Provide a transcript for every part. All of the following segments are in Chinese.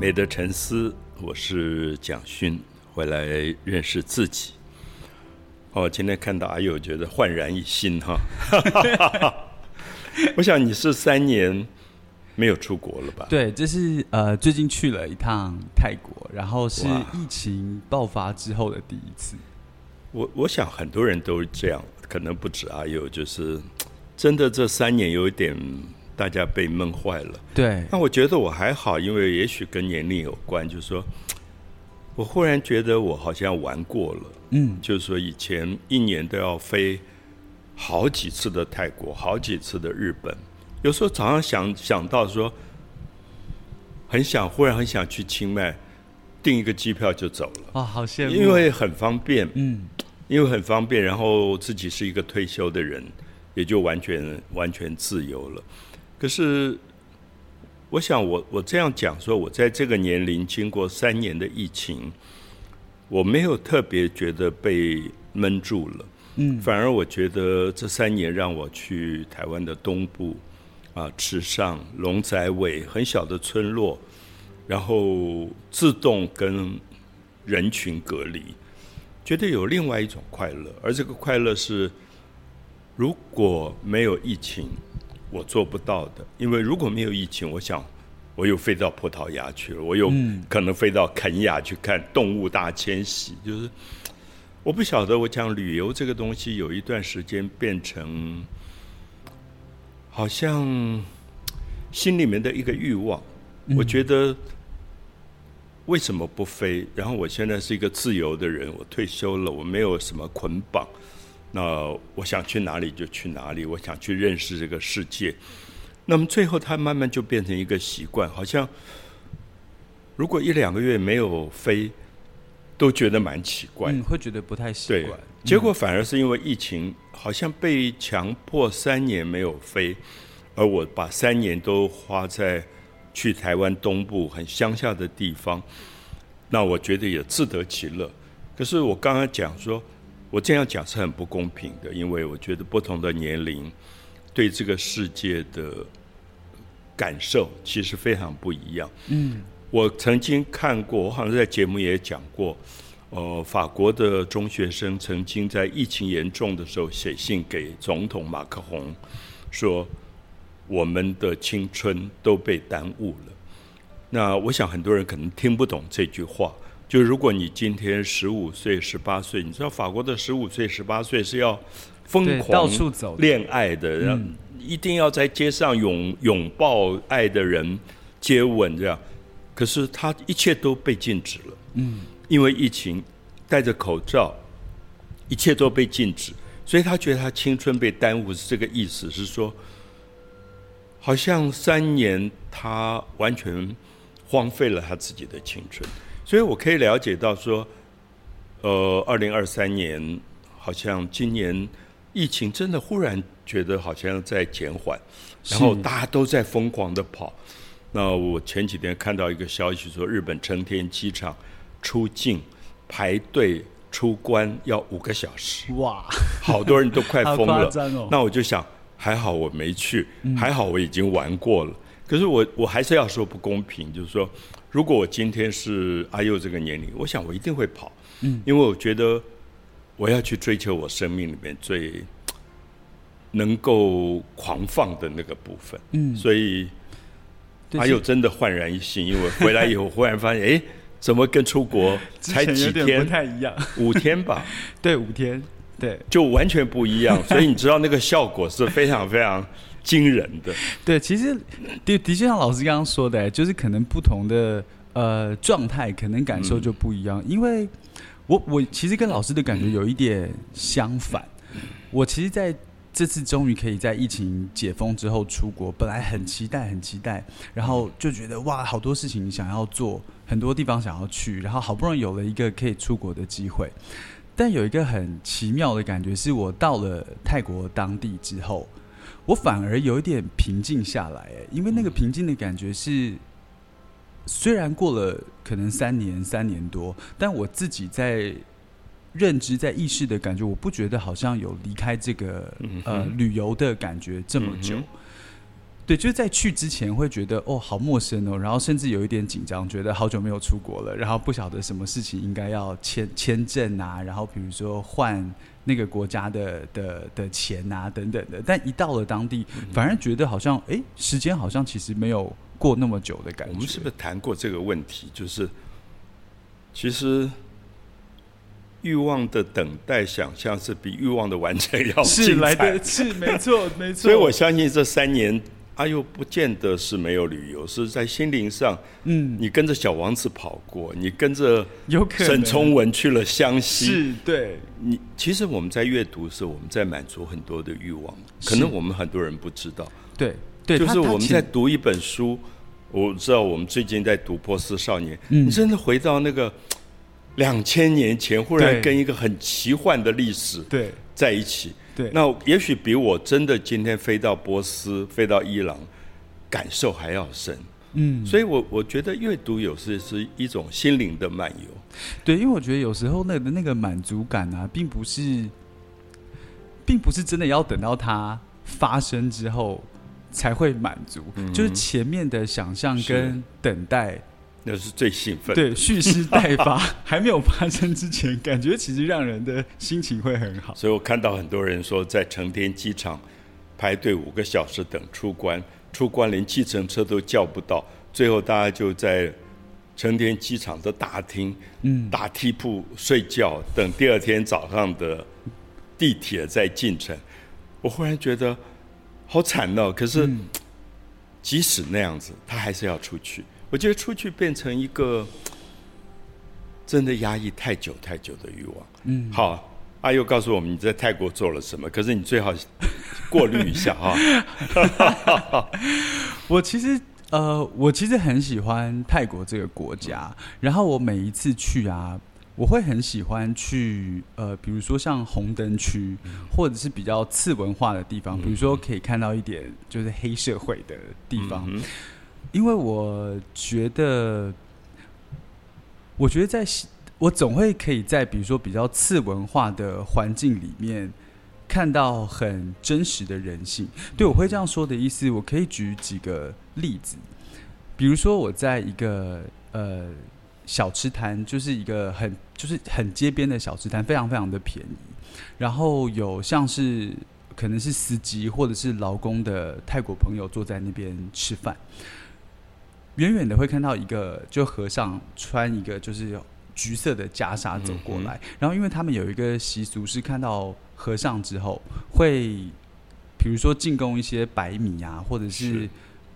美的沉思，我是蒋勋，回来认识自己。哦，今天看到阿友，觉得焕然一新哈。我想你是三年没有出国了吧？对，这是呃最近去了一趟泰国，然后是疫情爆发之后的第一次。我我想很多人都这样，可能不止阿友，就是真的这三年有一点。大家被闷坏了。对。那我觉得我还好，因为也许跟年龄有关，就是说，我忽然觉得我好像玩过了。嗯。就是说，以前一年都要飞好几次的泰国，好几次的日本。有时候早上想想到说，很想，忽然很想去清迈，订一个机票就走了。哇，好羡慕！因为很方便。嗯。因为很方便，然后自己是一个退休的人，也就完全完全自由了。可是，我想我我这样讲说，我在这个年龄经过三年的疫情，我没有特别觉得被闷住了，嗯，反而我觉得这三年让我去台湾的东部，啊，池上、龙仔尾很小的村落，然后自动跟人群隔离，觉得有另外一种快乐，而这个快乐是如果没有疫情。我做不到的，因为如果没有疫情，我想我又飞到葡萄牙去了，我又可能飞到肯亚去看动物大迁徙。就是我不晓得，我讲旅游这个东西，有一段时间变成好像心里面的一个欲望。我觉得为什么不飞？然后我现在是一个自由的人，我退休了，我没有什么捆绑。那我想去哪里就去哪里，我想去认识这个世界。那么最后，它慢慢就变成一个习惯，好像如果一两个月没有飞，都觉得蛮奇怪，会觉得不太习惯。结果反而是因为疫情，好像被强迫三年没有飞，而我把三年都花在去台湾东部很乡下的地方，那我觉得也自得其乐。可是我刚刚讲说。我这样讲是很不公平的，因为我觉得不同的年龄对这个世界的感受其实非常不一样。嗯，我曾经看过，我好像在节目也讲过，呃，法国的中学生曾经在疫情严重的时候写信给总统马克宏，说我们的青春都被耽误了。那我想很多人可能听不懂这句话。就如果你今天十五岁、十八岁，你知道法国的十五岁、十八岁是要疯狂到处走恋爱的，嗯，一定要在街上拥拥抱爱的人、接吻这样。可是他一切都被禁止了，嗯，因为疫情，戴着口罩，一切都被禁止，所以他觉得他青春被耽误是这个意思，是说，好像三年他完全荒废了他自己的青春。所以我可以了解到说，呃，二零二三年好像今年疫情真的忽然觉得好像在减缓，然后大家都在疯狂的跑。那我前几天看到一个消息说，日本成田机场出境排队出关要五个小时，哇，好多人都快疯了。那我就想，还好我没去，还好我已经玩过了。可是我我还是要说不公平，就是说。如果我今天是阿佑这个年龄，我想我一定会跑，嗯，因为我觉得我要去追求我生命里面最能够狂放的那个部分，嗯，所以阿佑真的焕然一新，因为回来以后忽然发现，哎，怎么跟出国？才几天？不太一样，五天吧？对，五天，对，就完全不一样，所以你知道那个效果是非常非常。惊人的，对，其实的的确像老师刚刚说的，就是可能不同的呃状态，可能感受就不一样。因为我我其实跟老师的感觉有一点相反。我其实在这次终于可以在疫情解封之后出国，本来很期待很期待，然后就觉得哇，好多事情想要做，很多地方想要去，然后好不容易有了一个可以出国的机会。但有一个很奇妙的感觉，是我到了泰国当地之后。我反而有一点平静下来，哎，因为那个平静的感觉是，虽然过了可能三年、三年多，但我自己在认知、在意识的感觉，我不觉得好像有离开这个呃旅游的感觉这么久。对，就是在去之前会觉得哦，好陌生哦，然后甚至有一点紧张，觉得好久没有出国了，然后不晓得什么事情应该要签签证啊，然后比如说换那个国家的的的钱啊等等的。但一到了当地，反而觉得好像哎，时间好像其实没有过那么久的感觉。我们是不是谈过这个问题？就是其实。欲望的等待，想象是比欲望的完成要是来的。是没错，没错。所以我相信这三年，阿佑不见得是没有旅游，是在心灵上。嗯，你跟着小王子跑过，你跟着沈从文去了湘西。是，对。你其实我们在阅读时候，我们在满足很多的欲望，可能我们很多人不知道。对，对，就是我们在读一本书，我知道我们最近在读《波斯少年》，你真的回到那个。两千年前，忽然跟一个很奇幻的历史对在一起，对，那也许比我真的今天飞到波斯、飞到伊朗，感受还要深。嗯，所以我我觉得阅读有时是一种心灵的漫游。对，因为我觉得有时候那个那个满足感啊，并不是，并不是真的要等到它发生之后才会满足，就是前面的想象跟等待。那是最兴奋。对，蓄势待发，还没有发生之前，感觉其实让人的心情会很好。所以我看到很多人说，在成田机场排队五个小时等出关，出关连计程车都叫不到，最后大家就在成田机场的大厅，嗯，打地铺睡觉，等第二天早上的地铁再进城。我忽然觉得好惨哦！可是即使那样子，他还是要出去。我觉得出去变成一个真的压抑太久太久的欲望。嗯，好，阿佑告诉我们你在泰国做了什么，可是你最好过滤一下哈。我其实呃，我其实很喜欢泰国这个国家，然后我每一次去啊，我会很喜欢去呃，比如说像红灯区，或者是比较次文化的地方，比如说可以看到一点就是黑社会的地方。因为我觉得，我觉得在我总会可以在比如说比较次文化的环境里面看到很真实的人性。对我会这样说的意思，我可以举几个例子，比如说我在一个呃小吃摊，就是一个很就是很街边的小吃摊，非常非常的便宜，然后有像是可能是司机或者是劳工的泰国朋友坐在那边吃饭。远远的会看到一个就和尚穿一个就是橘色的袈裟走过来，然后因为他们有一个习俗是看到和尚之后会，比如说进贡一些白米啊，或者是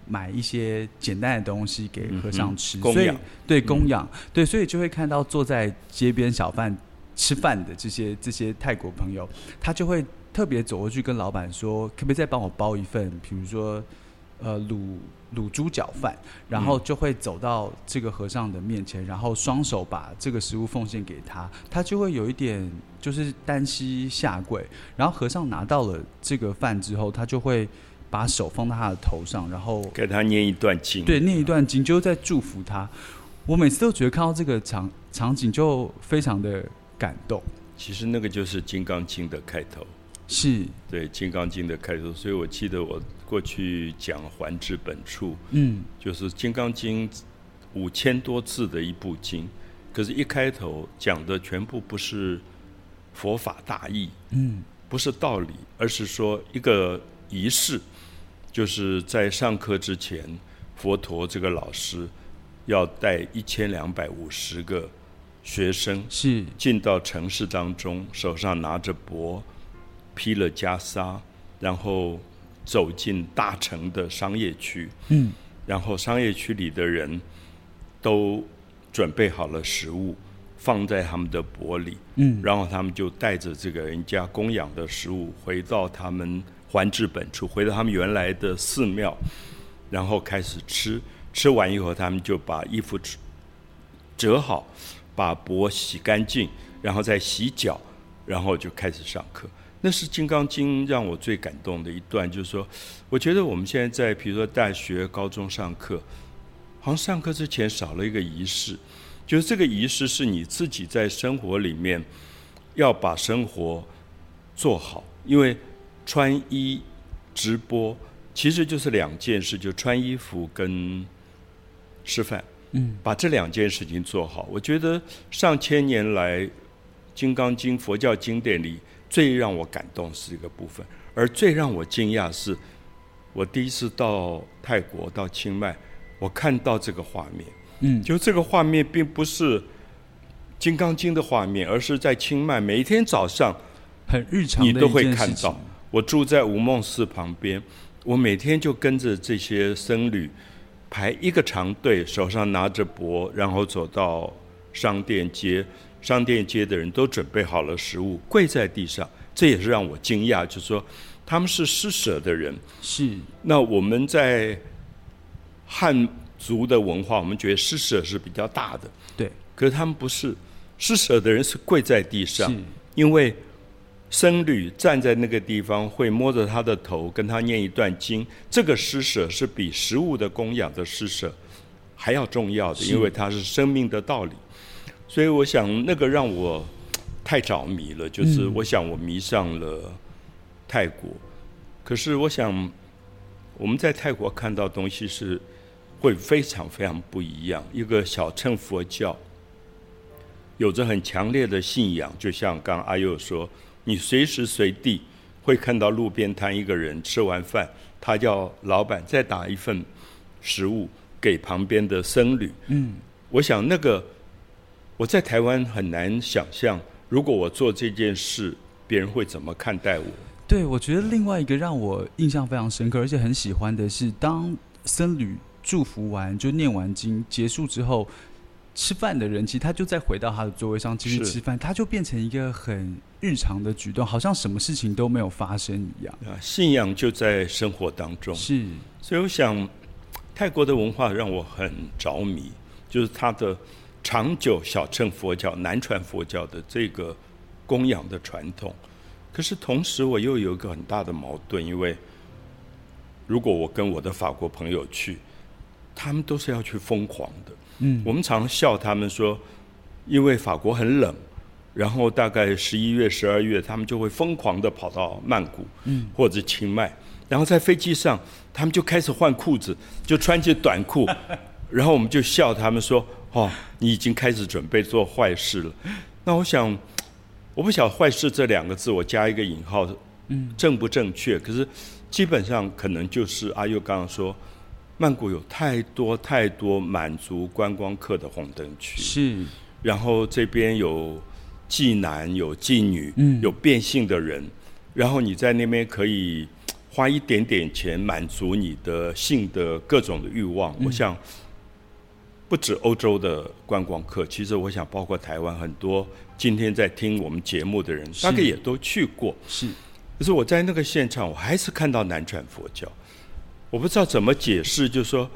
买一些简单的东西给和尚吃，供养。对供养。对，所以就会看到坐在街边小贩吃饭的这些这些泰国朋友，他就会特别走过去跟老板说，可不可以再帮我包一份，比如说呃卤。卤猪脚饭，然后就会走到这个和尚的面前，然后双手把这个食物奉献给他，他就会有一点就是单膝下跪，然后和尚拿到了这个饭之后，他就会把手放到他的头上，然后给他念一段经，对，念一段经，就在祝福他。我每次都觉得看到这个场场景就非常的感动。其实那个就是《金刚经》的开头。是对《金刚经》的开头，所以我记得我过去讲《还至本处》，嗯，就是《金刚经》五千多字的一部经，可是，一开头讲的全部不是佛法大义，嗯，不是道理，而是说一个仪式，就是在上课之前，佛陀这个老师要带一千两百五十个学生是。进到城市当中，手上拿着钵。披了袈裟，然后走进大城的商业区。嗯，然后商业区里的人都准备好了食物，放在他们的钵里。嗯，然后他们就带着这个人家供养的食物，回到他们还至本处，回到他们原来的寺庙，然后开始吃。吃完以后，他们就把衣服折好，把钵洗干净，然后再洗脚，然后就开始上课。那是《金刚经》让我最感动的一段，就是说，我觉得我们现在在比如说大学、高中上课，好像上课之前少了一个仪式，就是这个仪式是你自己在生活里面要把生活做好，因为穿衣直播其实就是两件事，就穿衣服跟吃饭。嗯，把这两件事情做好，我觉得上千年来《金刚经》佛教经典里最让我感动是一个部分，而最让我惊讶是，我第一次到泰国到清迈，我看到这个画面。嗯，就这个画面并不是《金刚经》的画面，而是在清迈每一天早上很日常你都会看到。我住在无梦寺旁边，我每天就跟着这些僧侣。排一个长队，手上拿着钵，然后走到商店街。商店街的人都准备好了食物，跪在地上。这也是让我惊讶，就是说他们是施舍的人。是。那我们在汉族的文化，我们觉得施舍是比较大的。对。可是他们不是，施舍的人是跪在地上，因为。僧侣站在那个地方，会摸着他的头，跟他念一段经。这个施舍是比食物的供养的施舍还要重要的，因为它是生命的道理。所以我想，那个让我太着迷了。就是我想，我迷上了泰国。可是我想，我们在泰国看到东西是会非常非常不一样。一个小乘佛教，有着很强烈的信仰，就像刚阿佑说。你随时随地会看到路边摊一个人吃完饭，他叫老板再打一份食物给旁边的僧侣。嗯，我想那个我在台湾很难想象，如果我做这件事，别人会怎么看待我？对，我觉得另外一个让我印象非常深刻，而且很喜欢的是，当僧侣祝福完就念完经结束之后。吃饭的人，其实他就再回到他的座位上继续吃饭，他就变成一个很日常的举动，好像什么事情都没有发生一样。啊，信仰就在生活当中。是，所以我想，泰国的文化让我很着迷，就是他的长久小乘佛教、南传佛教的这个供养的传统。可是同时，我又有一个很大的矛盾，因为如果我跟我的法国朋友去，他们都是要去疯狂的。嗯，我们常笑他们说，因为法国很冷，然后大概十一月、十二月，他们就会疯狂的跑到曼谷，嗯，或者清迈，然后在飞机上，他们就开始换裤子，就穿起短裤，然后我们就笑他们说：“哦，你已经开始准备做坏事了。”那我想，我不晓得“坏事”这两个字，我加一个引号，嗯，正不正确？可是基本上可能就是阿佑刚刚说。曼谷有太多太多满足观光客的红灯区，是。然后这边有妓男，有妓女，嗯，有变性的人。然后你在那边可以花一点点钱满足你的性的各种的欲望。我想，不止欧洲的观光客，其实我想包括台湾很多今天在听我们节目的人，大概也都去过。是。可是我在那个现场，我还是看到南传佛教。我不知道怎么解释，就是说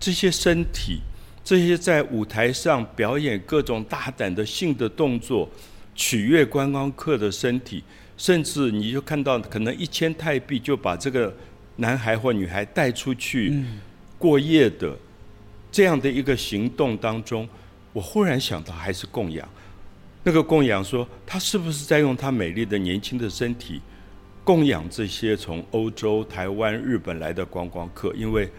这些身体，这些在舞台上表演各种大胆的性的动作，取悦观光客的身体，甚至你就看到可能一千泰币就把这个男孩或女孩带出去过夜的这样的一个行动当中，我忽然想到还是供养。那个供养说，他是不是在用他美丽的年轻的身体？供养这些从欧洲、台湾、日本来的观光客，因为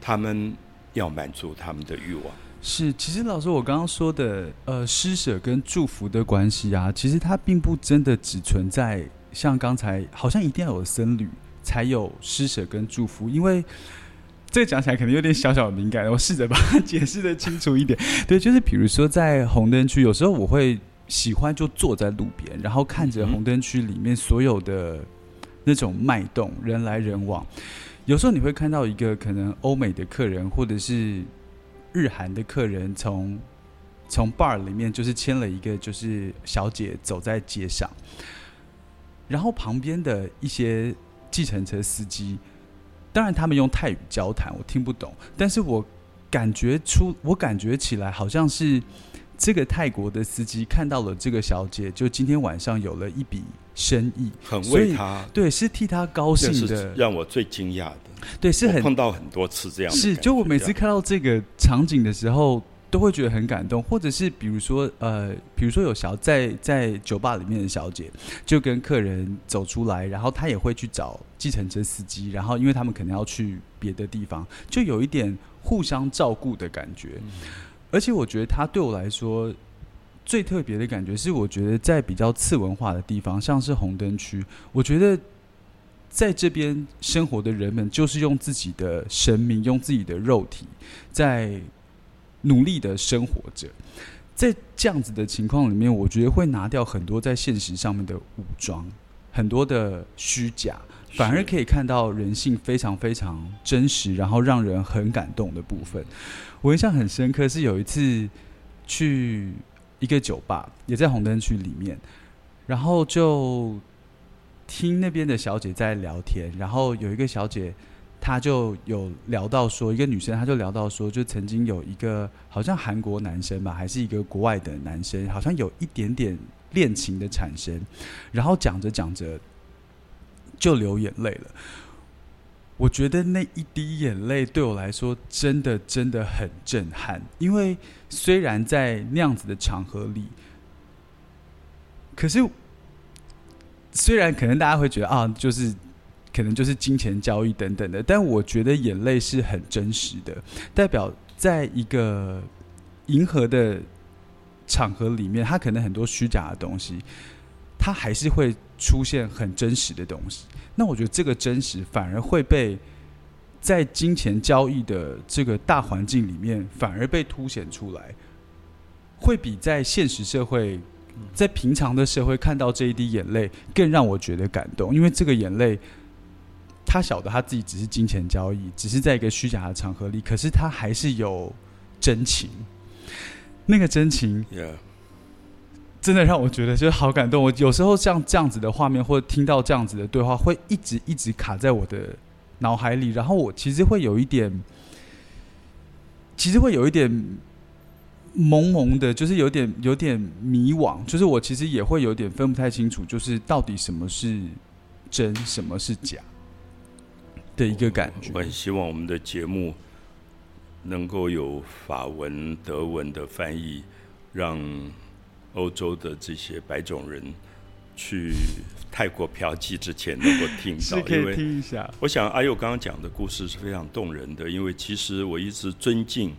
他们要满足他们的欲望。是，其实老师，我刚刚说的，呃，施舍跟祝福的关系啊，其实它并不真的只存在像刚才，好像一定要有僧侣才有施舍跟祝福，因为这个讲起来可能有点小小的敏感，我试着把它解释的清楚一点。对，就是比如说在红灯区，有时候我会。喜欢就坐在路边，然后看着红灯区里面所有的那种脉动，人来人往。有时候你会看到一个可能欧美的客人，或者是日韩的客人，从从 bar 里面就是牵了一个就是小姐走在街上，然后旁边的一些计程车司机，当然他们用泰语交谈，我听不懂，但是我感觉出，我感觉起来好像是。这个泰国的司机看到了这个小姐，就今天晚上有了一笔生意，很为她对，是替她高兴的，让我最惊讶的。对，是很碰到很多次这样。是，就我每次看到这个场景的时候，都会觉得很感动，或者是比如说，呃，比如说有小在在酒吧里面的小姐，就跟客人走出来，然后她也会去找计程车司机，然后因为他们可能要去别的地方，就有一点互相照顾的感觉。而且我觉得他对我来说最特别的感觉是，我觉得在比较次文化的地方，像是红灯区，我觉得在这边生活的人们，就是用自己的生命，用自己的肉体在。努力的生活着，在这样子的情况里面，我觉得会拿掉很多在现实上面的武装，很多的虚假，反而可以看到人性非常非常真实，然后让人很感动的部分。我印象很深刻，是有一次去一个酒吧，也在红灯区里面，然后就听那边的小姐在聊天，然后有一个小姐。他就有聊到说，一个女生，他就聊到说，就曾经有一个好像韩国男生吧，还是一个国外的男生，好像有一点点恋情的产生，然后讲着讲着就流眼泪了。我觉得那一滴眼泪对我来说真的真的很震撼，因为虽然在那样子的场合里，可是虽然可能大家会觉得啊，就是。可能就是金钱交易等等的，但我觉得眼泪是很真实的，代表在一个银河的场合里面，它可能很多虚假的东西，它还是会出现很真实的东西。那我觉得这个真实反而会被在金钱交易的这个大环境里面，反而被凸显出来，会比在现实社会，在平常的社会看到这一滴眼泪更让我觉得感动，因为这个眼泪。他晓得他自己只是金钱交易，只是在一个虚假的场合里，可是他还是有真情。那个真情，真的让我觉得就是好感动。我有时候像这样子的画面，或者听到这样子的对话，会一直一直卡在我的脑海里。然后我其实会有一点，其实会有一点懵懵的，就是有点有点迷惘。就是我其实也会有点分不太清楚，就是到底什么是真，什么是假。的一个感觉，我很希望我们的节目能够有法文、德文的翻译，让欧洲的这些白种人去泰国嫖妓之前能够听到。因为听一下。我想阿佑刚刚讲的故事是非常动人的，因为其实我一直尊敬，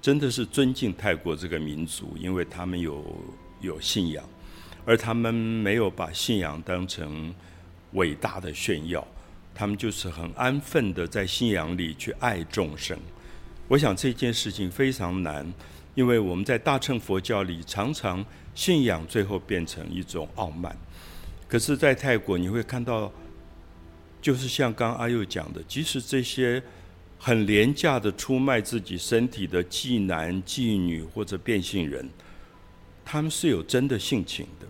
真的是尊敬泰国这个民族，因为他们有有信仰，而他们没有把信仰当成伟大的炫耀。他们就是很安分的在信仰里去爱众生。我想这件事情非常难，因为我们在大乘佛教里常常信仰最后变成一种傲慢。可是，在泰国你会看到，就是像刚阿佑讲的，即使这些很廉价的出卖自己身体的妓男、妓女或者变性人，他们是有真的性情的。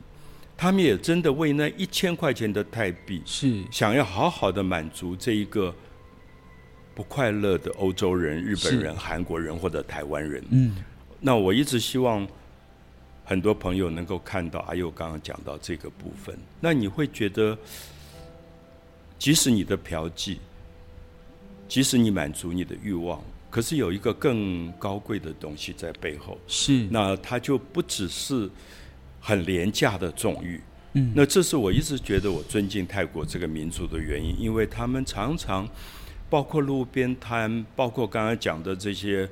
他们也真的为那一千块钱的泰币，是想要好好的满足这一个不快乐的欧洲人、日本人、韩国人或者台湾人。嗯，那我一直希望很多朋友能够看到阿佑刚刚讲到这个部分。那你会觉得，即使你的嫖妓，即使你满足你的欲望，可是有一个更高贵的东西在背后。是，那它就不只是。很廉价的纵欲，嗯，那这是我一直觉得我尊敬泰国这个民族的原因，因为他们常常，包括路边摊，包括刚刚讲的这些，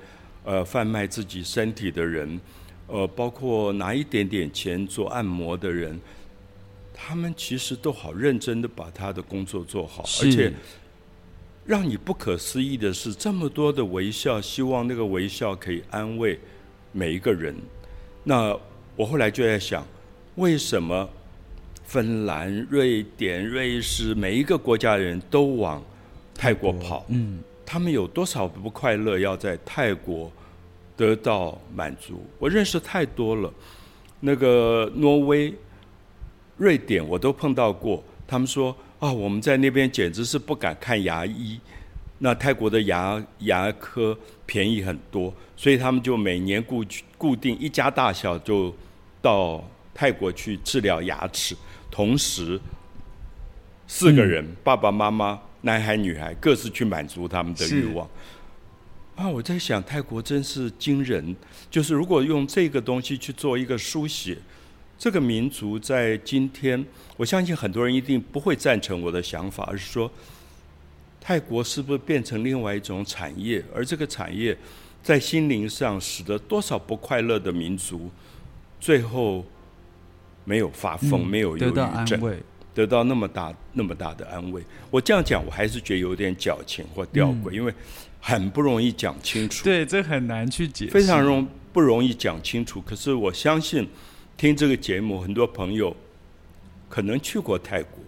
呃，贩卖自己身体的人，呃，包括拿一点点钱做按摩的人，他们其实都好认真的把他的工作做好，而且让你不可思议的是，这么多的微笑，希望那个微笑可以安慰每一个人，那。我后来就在想，为什么芬兰、瑞典、瑞士每一个国家的人都往泰国跑？嗯，他们有多少不快乐要在泰国得到满足？我认识太多了，那个挪威、瑞典我都碰到过。他们说啊，我们在那边简直是不敢看牙医。那泰国的牙牙科便宜很多，所以他们就每年固固定一家大小就。到泰国去治疗牙齿，同时四个人，爸爸妈妈，男孩女孩，各自去满足他们的欲望。啊，我在想泰国真是惊人，就是如果用这个东西去做一个书写，这个民族在今天，我相信很多人一定不会赞成我的想法，而是说泰国是不是变成另外一种产业，而这个产业在心灵上使得多少不快乐的民族最后没有发疯，没有忧郁得到安症。慰，得到那么大那么大的安慰。我这样讲，我还是觉得有点矫情或吊诡，因为很不容易讲清楚，对，这很难去解释，非常容不容易讲清楚。可是我相信，听这个节目，很多朋友可能去过泰国，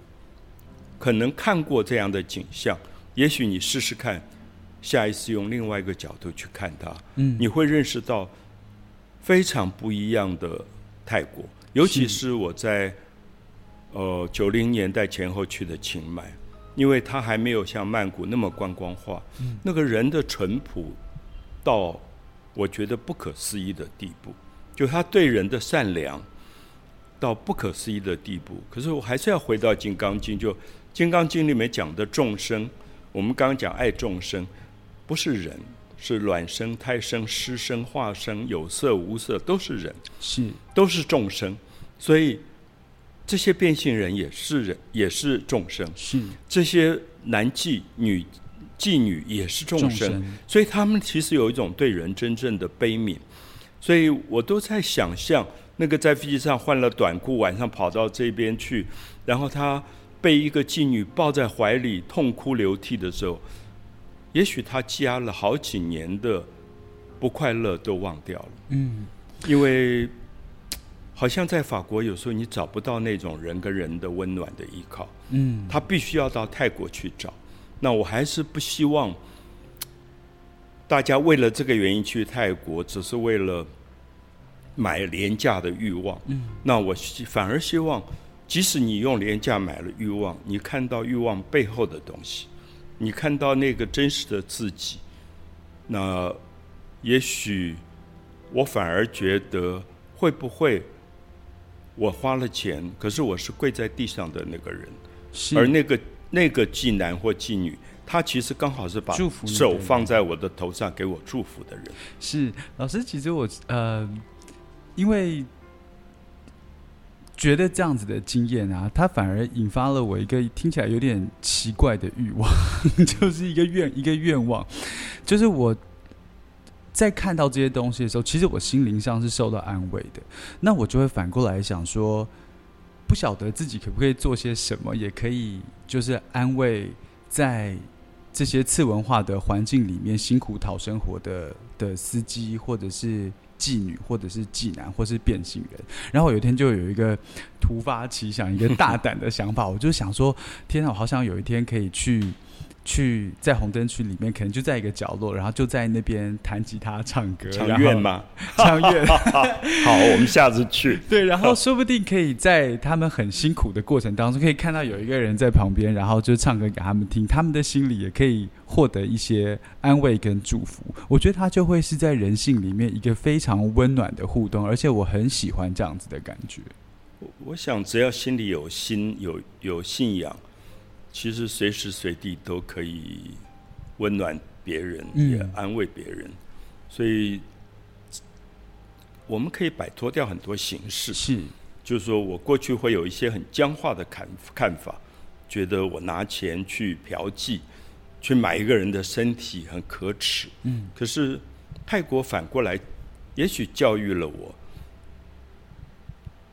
可能看过这样的景象。也许你试试看，下一次用另外一个角度去看它，嗯你会认识到非常不一样的泰国。尤其是我在呃九零年代前后去的清迈，因为它还没有像曼谷那么观光化，那个人的淳朴到我觉得不可思议的地步，就他对人的善良到不可思议的地步。可是我还是要回到《金刚经》，就《金刚经》里面讲的众生，我们刚刚讲爱众生，不是人，是卵生、胎生、湿生、化生，有色无色都是人。是都是众生，所以这些变性人也是人，也是众生。是这些男妓女妓女也是众生，众生所以他们其实有一种对人真正的悲悯。所以我都在想象那个在飞机上换了短裤，晚上跑到这边去，然后他被一个妓女抱在怀里痛哭流涕的时候，也许他积压了好几年的不快乐都忘掉了。嗯因为好像在法国，有时候你找不到那种人跟人的温暖的依靠，嗯他必须要到泰国去找。那我还是不希望大家为了这个原因去泰国，只是为了买廉价的欲望。嗯，那我希反而希望，即使你用廉价买了欲望，你看到欲望背后的东西，你看到那个真实的自己，那也许我反而觉得，会不会我花了钱，可是我是跪在地上的那个人，而那个那个妓男或妓女，他其实刚好是把手放在我的头上给我祝福的人。是老师，其实我呃，因为觉得这样子的经验啊，它反而引发了我一个听起来有点奇怪的欲望，就是一个愿一个愿望，就是我。在看到这些东西的时候，其实我心灵上是受到安慰的。那我就会反过来想说，不晓得自己可不可以做些什么，也可以就是安慰在这些次文化的环境里面辛苦讨生活的的司机，或者是妓女，或者是妓男，或是变性人。然后有一天就有一个突发奇想，一个大胆的想法，我就想说：天啊，我好想有一天可以去。去在红灯区里面，可能就在一个角落，然后就在那边弹吉他、唱歌，长然后院吗？唱乐，好，我们下次去。对，然后说不定可以在他们很辛苦的过程当中，可以看到有一个人在旁边，然后就唱歌给他们听，他们的心里也可以获得一些安慰跟祝福。我觉得他就会是在人性里面一个非常温暖的互动，而且我很喜欢这样子的感觉。我我想，只要心里有心、有有信仰，其实随时随地都可以温暖别人，嗯也安慰别人。所以，我们可以摆脱掉很多形式。是，就是说我过去会有一些很僵化的看看法，觉得我拿钱去嫖妓，去买一个人的身体很可耻。嗯，可是泰国反过来，也许教育了我，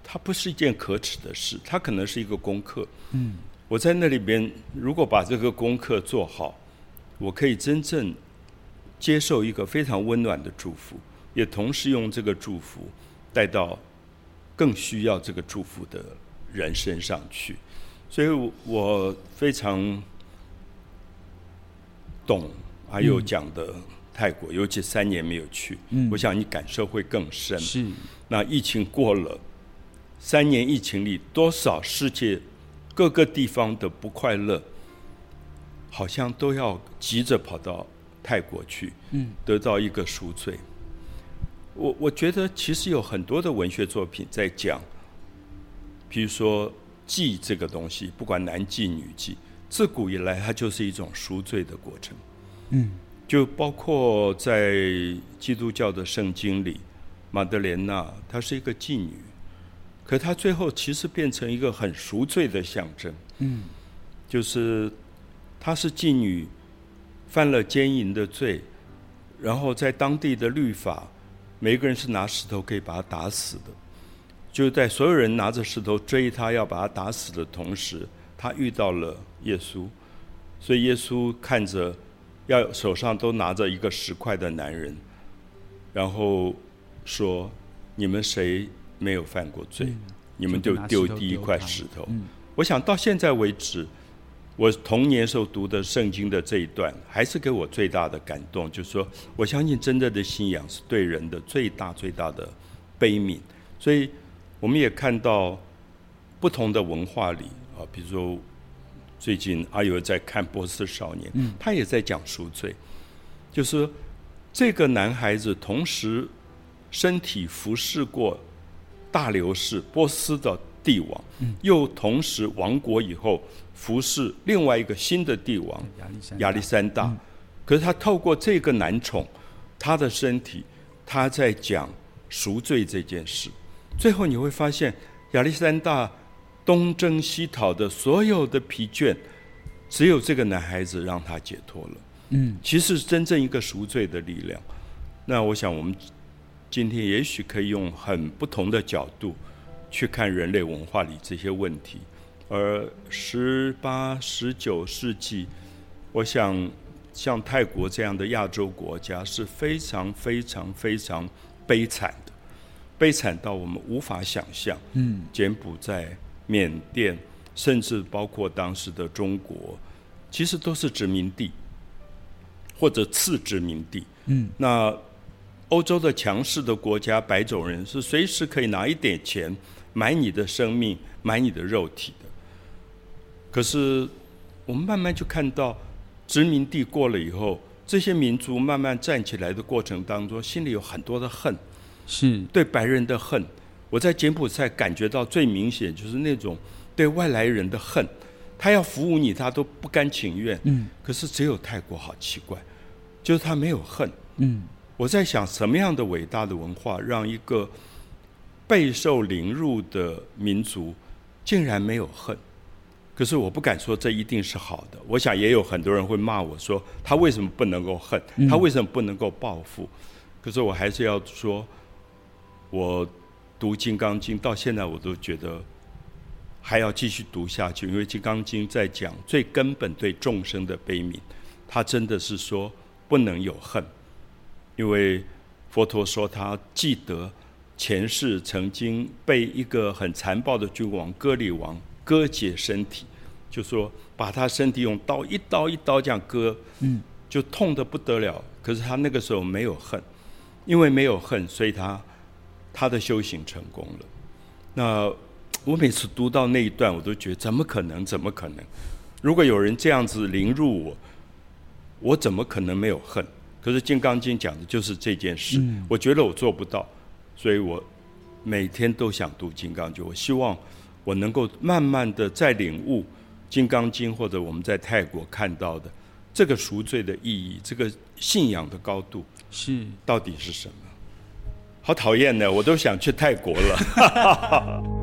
它不是一件可耻的事，它可能是一个功课。嗯，我在那里边，如果把这个功课做好，我可以真正接受一个非常温暖的祝福，也同时用这个祝福带到更需要这个祝福的人身上去。所以我我非常懂阿佑讲的泰国，尤其三年没有去，嗯我想你感受会更深。是，那疫情过了，三年疫情里，多少世界各个地方的不快乐，好像都要急着跑到泰国去，嗯，得到一个赎罪。我我觉得其实有很多的文学作品在讲，比如说妓这个东西，不管男妓女妓，自古以来它就是一种赎罪的过程。嗯，就包括在基督教的圣经里，玛德莲娜她是一个妓女，可她最后其实变成一个很赎罪的象征。嗯，就是她是妓女，犯了奸淫的罪，然后在当地的律法，每个人是拿石头可以把她打死的。就在所有人拿着石头追她要把她打死的同时，她遇到了耶稣，所以耶稣看着。要手上都拿着一个石块的男人，然后说：“你们谁没有犯过罪？你们就丢第一块石头。”我想到现在为止，我童年时候读的圣经的这一段，还是给我最大的感动。就是说，我相信真正的信仰是对人的最大最大的悲悯。所以，我们也看到不同的文化里啊，比如说。最近阿尤在看《波斯少年》，他也在讲赎罪，就是这个男孩子同时身体服侍过大流士波斯的帝王，又同时亡国以后服侍另外一个新的帝王亚历山大。可是他透过这个男宠，他的身体，他在讲赎罪这件事。最后你会发现亚历山大。东征西讨的所有的疲倦，只有这个男孩子让他解脱了。嗯，其实真正一个赎罪的力量。那我想，我们今天也许可以用很不同的角度去看人类文化里这些问题。而十八、十九世纪，我想像泰国这样的亚洲国家是非常、非常、非常悲惨的，悲惨到我们无法想象。嗯，柬埔寨。缅甸，甚至包括当时的中国，其实都是殖民地或者次殖民地。嗯，那欧洲的强势的国家，白种人是随时可以拿一点钱买你的生命、买你的肉体的。可是我们慢慢就看到，殖民地过了以后，这些民族慢慢站起来的过程当中，心里有很多的恨，是对白人的恨。我在柬埔寨感觉到最明显就是那种对外来人的恨，他要服务你，他都不甘情愿。嗯。可是只有泰国好奇怪，就是他没有恨。嗯。我在想，什么样的伟大的文化，让一个备受凌辱的民族竟然没有恨？可是我不敢说这一定是好的。我想也有很多人会骂我说，他为什么不能够恨？他为什么不能够报复？可是我还是要说，我。读《金刚经》到现在，我都觉得还要继续读下去，因为《金刚经》在讲最根本对众生的悲悯。他真的是说不能有恨，因为佛陀说他记得前世曾经被一个很残暴的君王割礼王割解身体，就说把他身体用刀一刀一刀这样割，嗯，就痛得不得了。可是他那个时候没有恨，因为没有恨，所以他。他的修行成功了。那我每次读到那一段，我都觉得怎么可能？怎么可能？如果有人这样子凌辱我，我怎么可能没有恨？可是《金刚经》讲的就是这件事。我觉得我做不到，所以我每天都想读《金刚经》。我希望我能够慢慢的在领悟《金刚经》，或者我们在泰国看到的这个赎罪的意义，这个信仰的高度是到底是什么？好讨厌呢，我都想去泰国了。